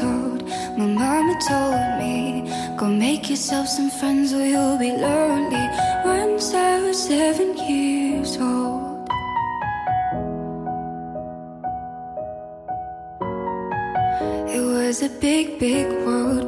old, my mama told me, Go make yourself some friends or you'll be lonely. Once I was seven years old. It was a big, big world,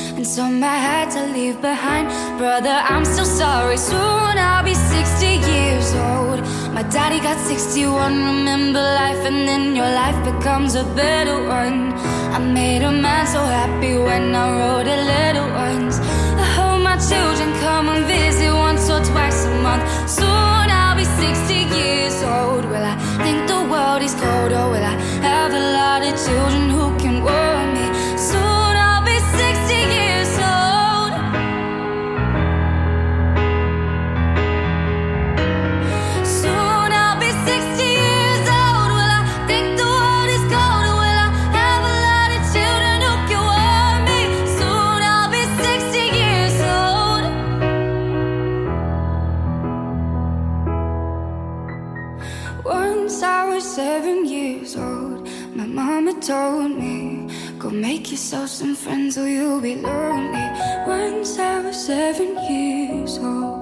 and I had to leave behind. Brother, I'm still sorry. Soon I'll be 60 years old. My daddy got 61. Remember life, and then your life becomes a better one. I made a man so happy when I wrote a little once. I hope my children come and visit once or twice a month. Soon I'll be 60 years old. Will I think the world is cold or will I have a lot of children who can warm me? Make yourself some friends or you'll be lonely. Once I was seven years old.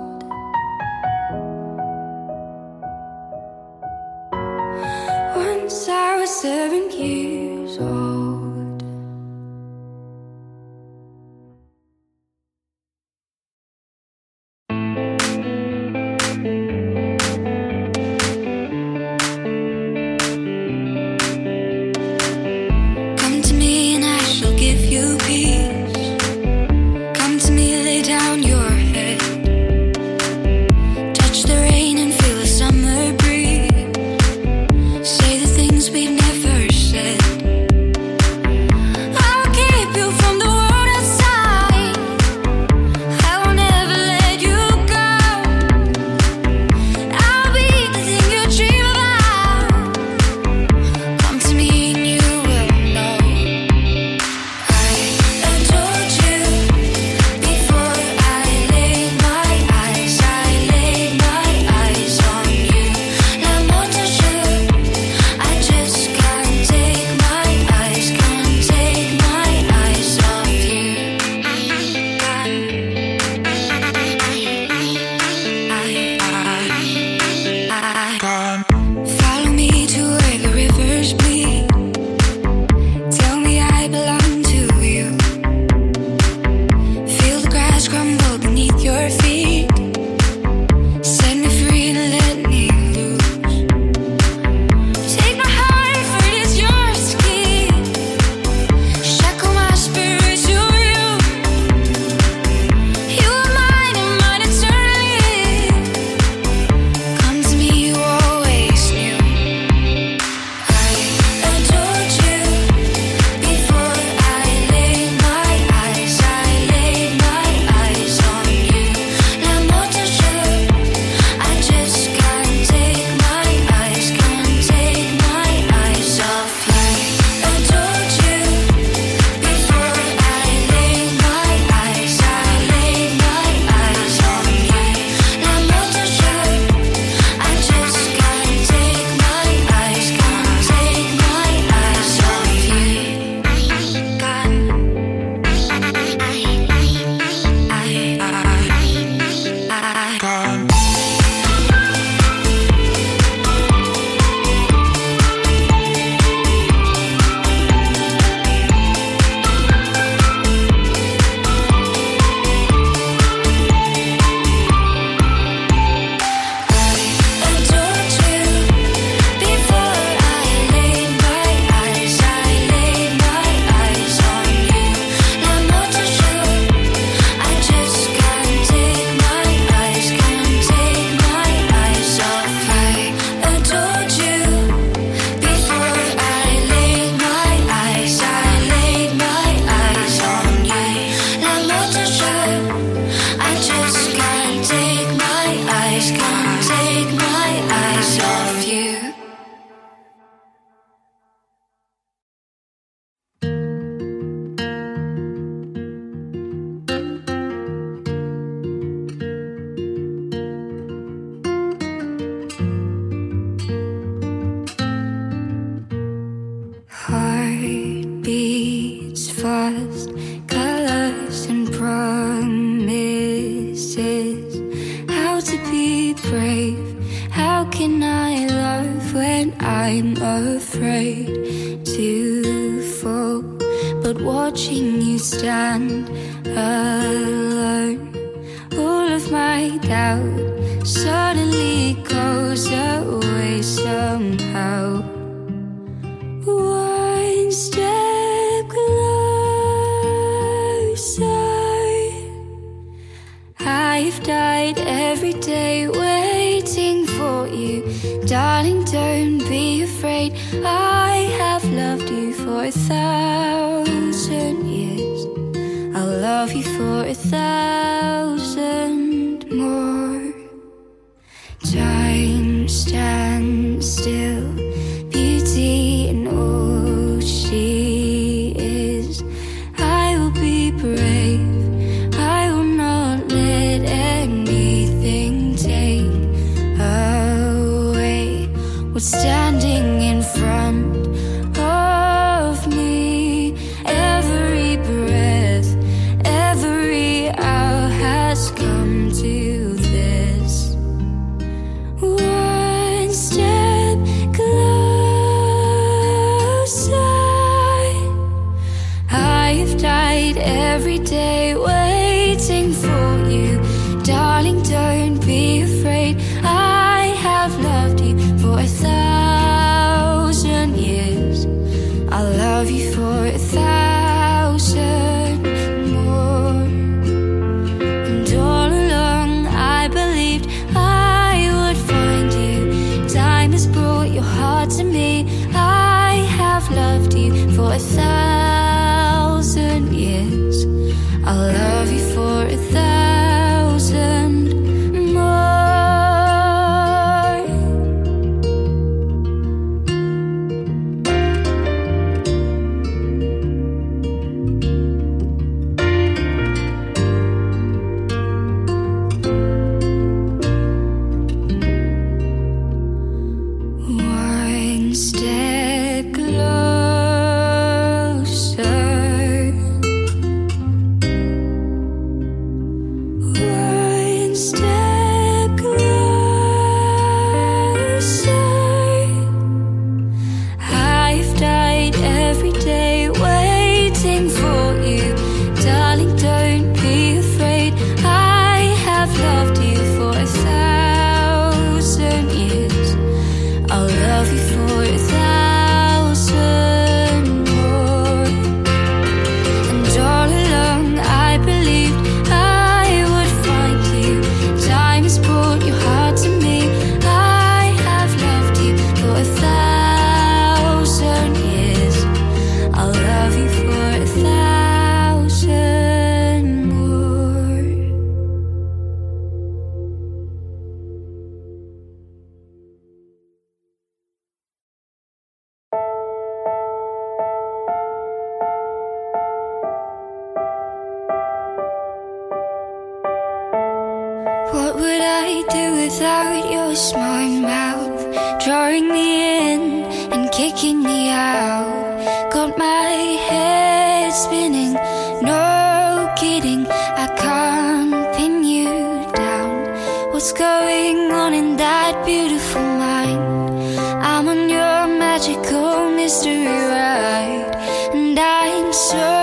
thousand years. I'll love you for a thousand. I thought magical mystery ride, and I'm so.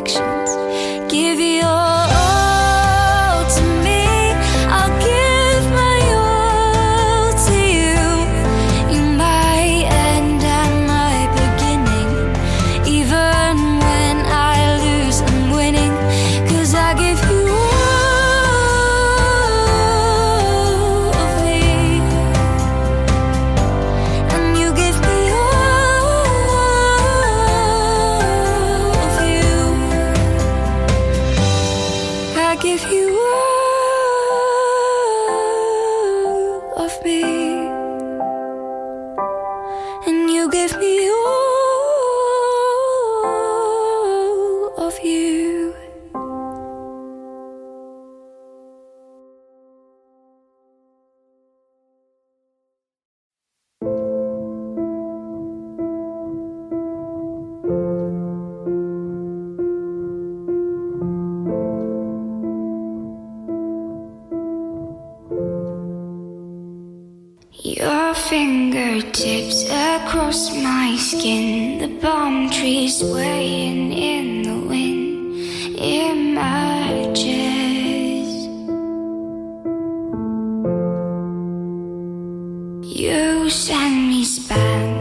Action. Your fingertips across my skin, the palm trees swaying in the wind. Images you send me spam.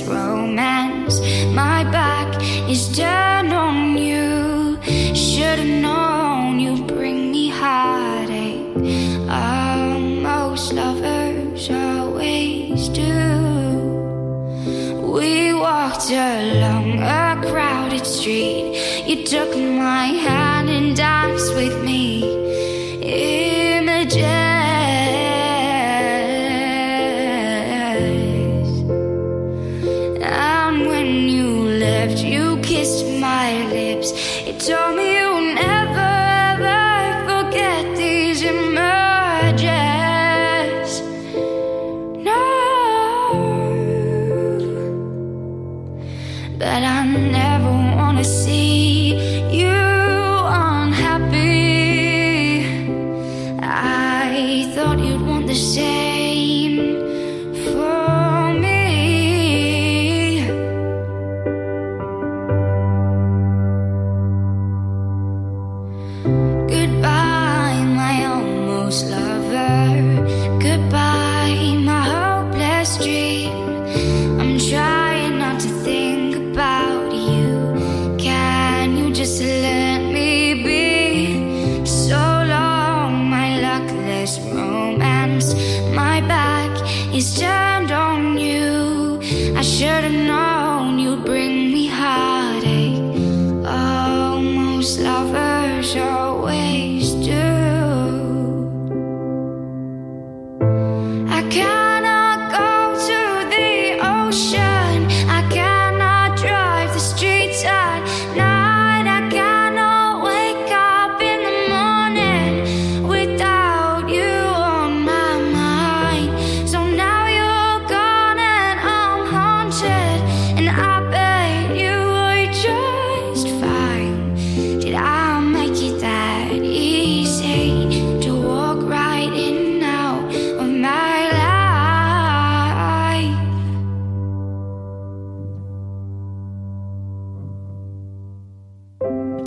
This wrong goodbye, my almost love.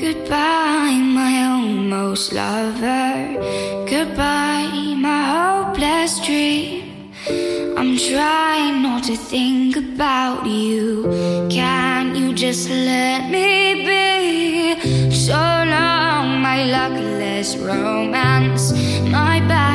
Goodbye, my almost lover. Goodbye, my hopeless dream. I'm trying not to think about you. Can you just let me be? So long, my luckless romance, my bad.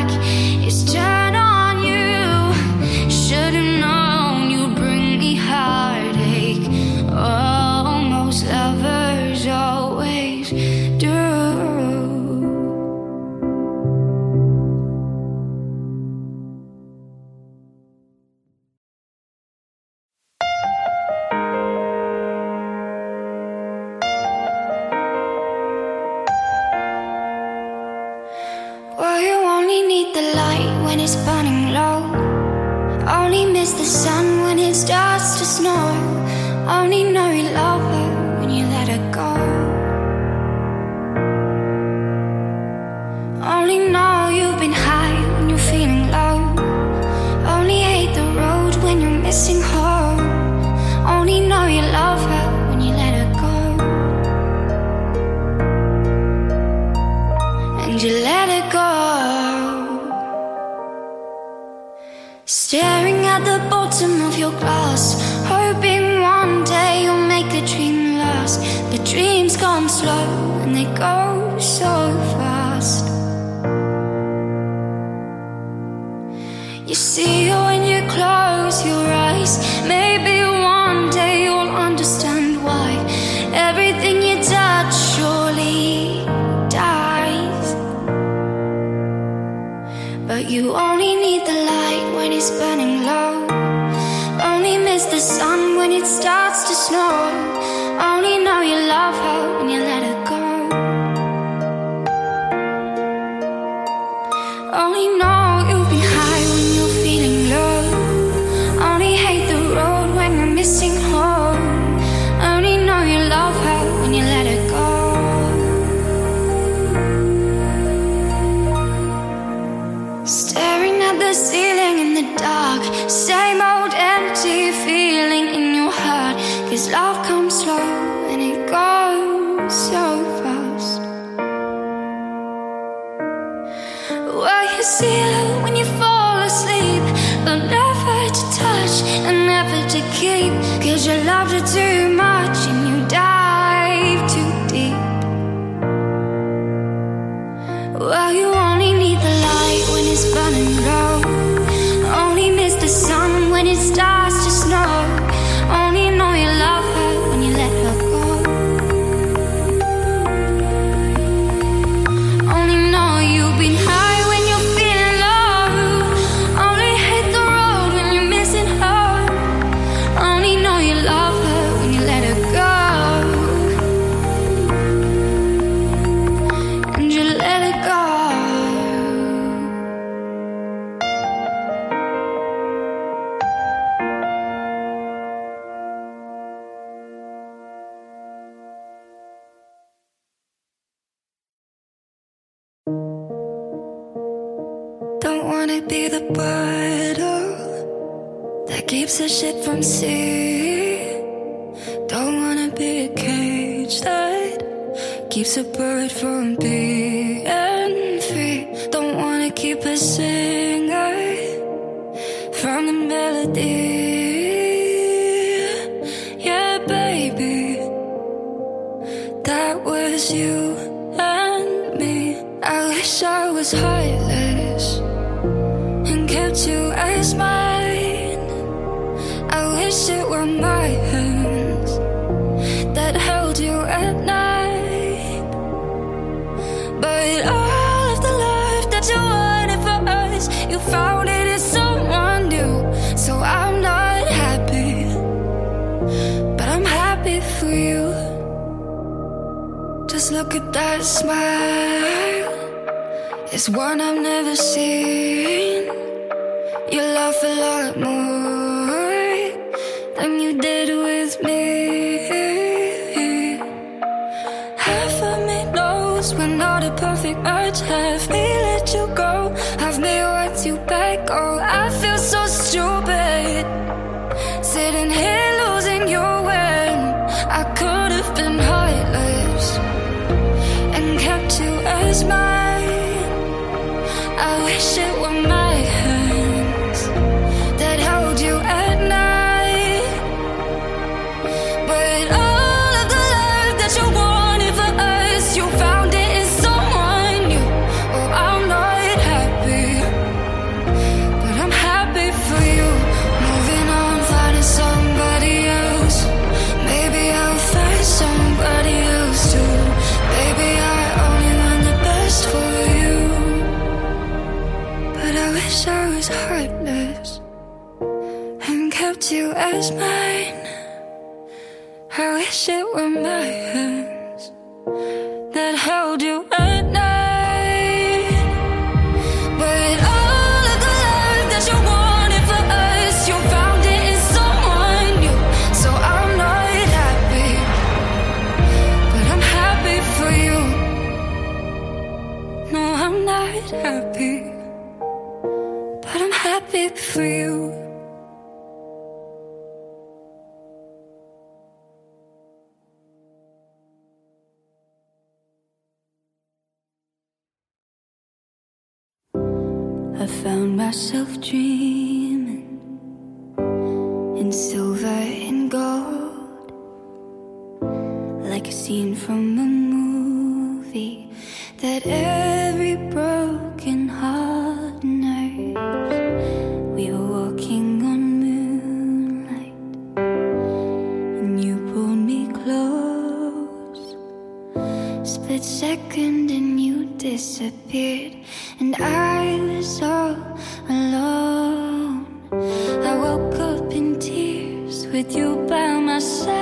the bottle that keeps the shit from sea. Don't wanna be a cage that keeps a bird from being free. Don't wanna keep a singer from the melody. but I'm happy for you. Just look at that smile, it's one I've never seen. You laugh a lot more than you did with me. Half of me knows we're not a perfect match, half me let you go. I guess I was heartless and kept you as mine. I wish it were my hands that held you at night. But all of the love that you wanted for us, you found it in someone new. So I'm not happy, but I'm happy for you. No, I'm not happy for you. I found myself dreaming in silver and gold, like a scene from a movie that. split second and you disappeared, and I was all alone. I woke up in tears with you by my side.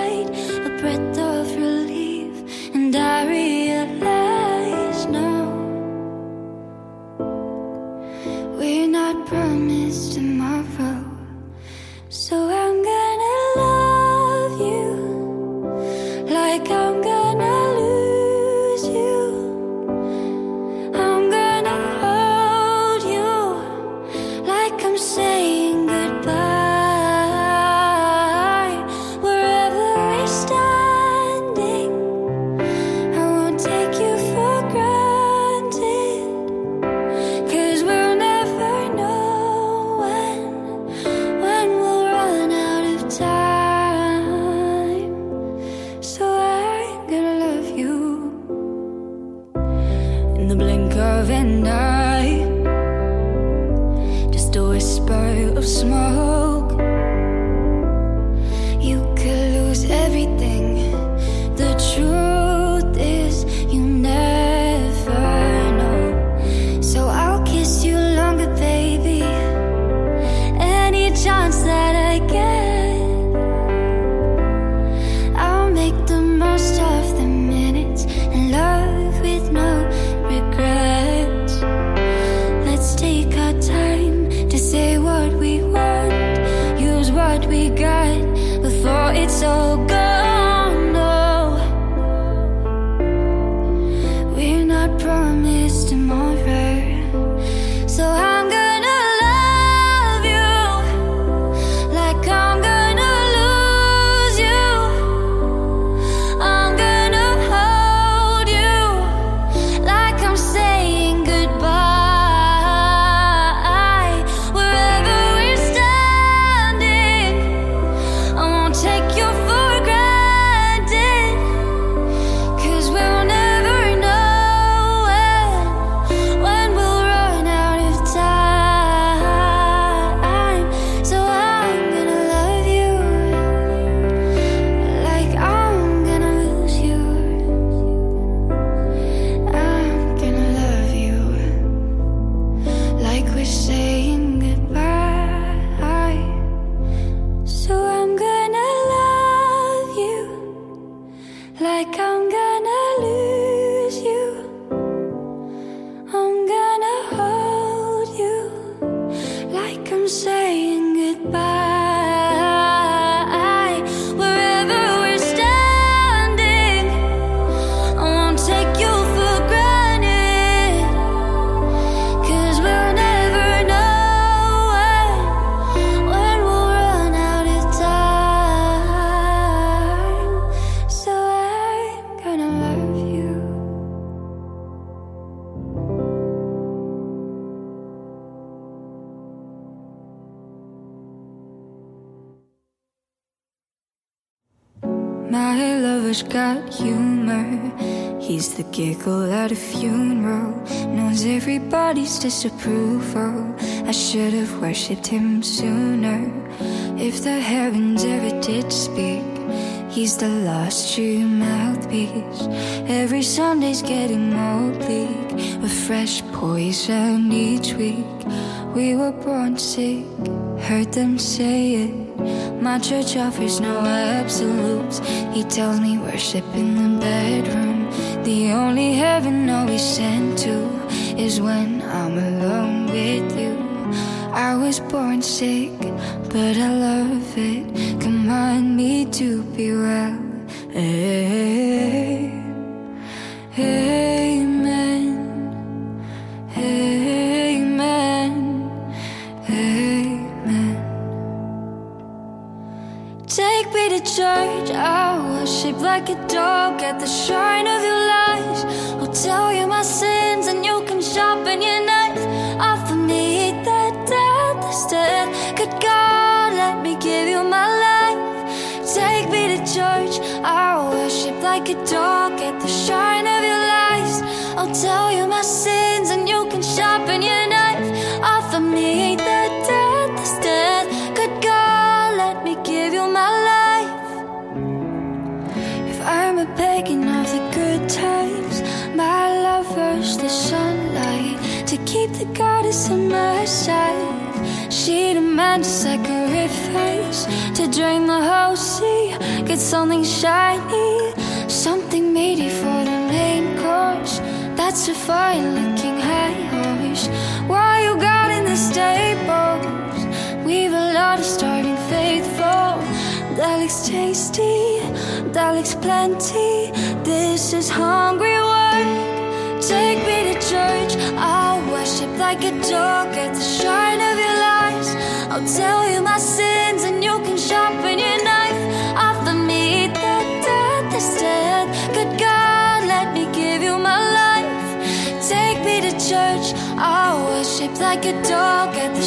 My lover's got humor. He's the giggle at a funeral, knows everybody's disapproval. I should have worshipped him sooner. If the heavens ever did speak, he's the last true mouthpiece. Every Sunday's getting more bleak, a fresh poison each week. We were born sick, heard them say it. My church offers no absolutes. He tells me worship in the bedroom. The only heaven I'll be sent to is when I'm alone with you. I was born sick, but I love it. Command me to be well. Hey, amen. Church, I'll worship like a dog at the shrine of your lies. I'll tell you my sins and you can sharpen your knife. Offer me that death instead. Good God, let me give you my life. Take me to church, I'll worship like a dog at the shrine of your lies. I'll tell you my sins goddess my side. She demands sacrifice to drain the whole sea. Get something shiny, something meaty for the main course. That's a fine looking high horse. Why you got in the stables? We've a lot of starving faithful. That looks tasty, that looks plenty. This is hungry work. Take me to church. I'll worship like a dog at the shrine of your lies. I'll tell you my sins and you can sharpen your knife. Offer me that death instead. Good God, let me give you my life. Take me to church. I'll worship like a dog at the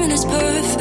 timing is perfect.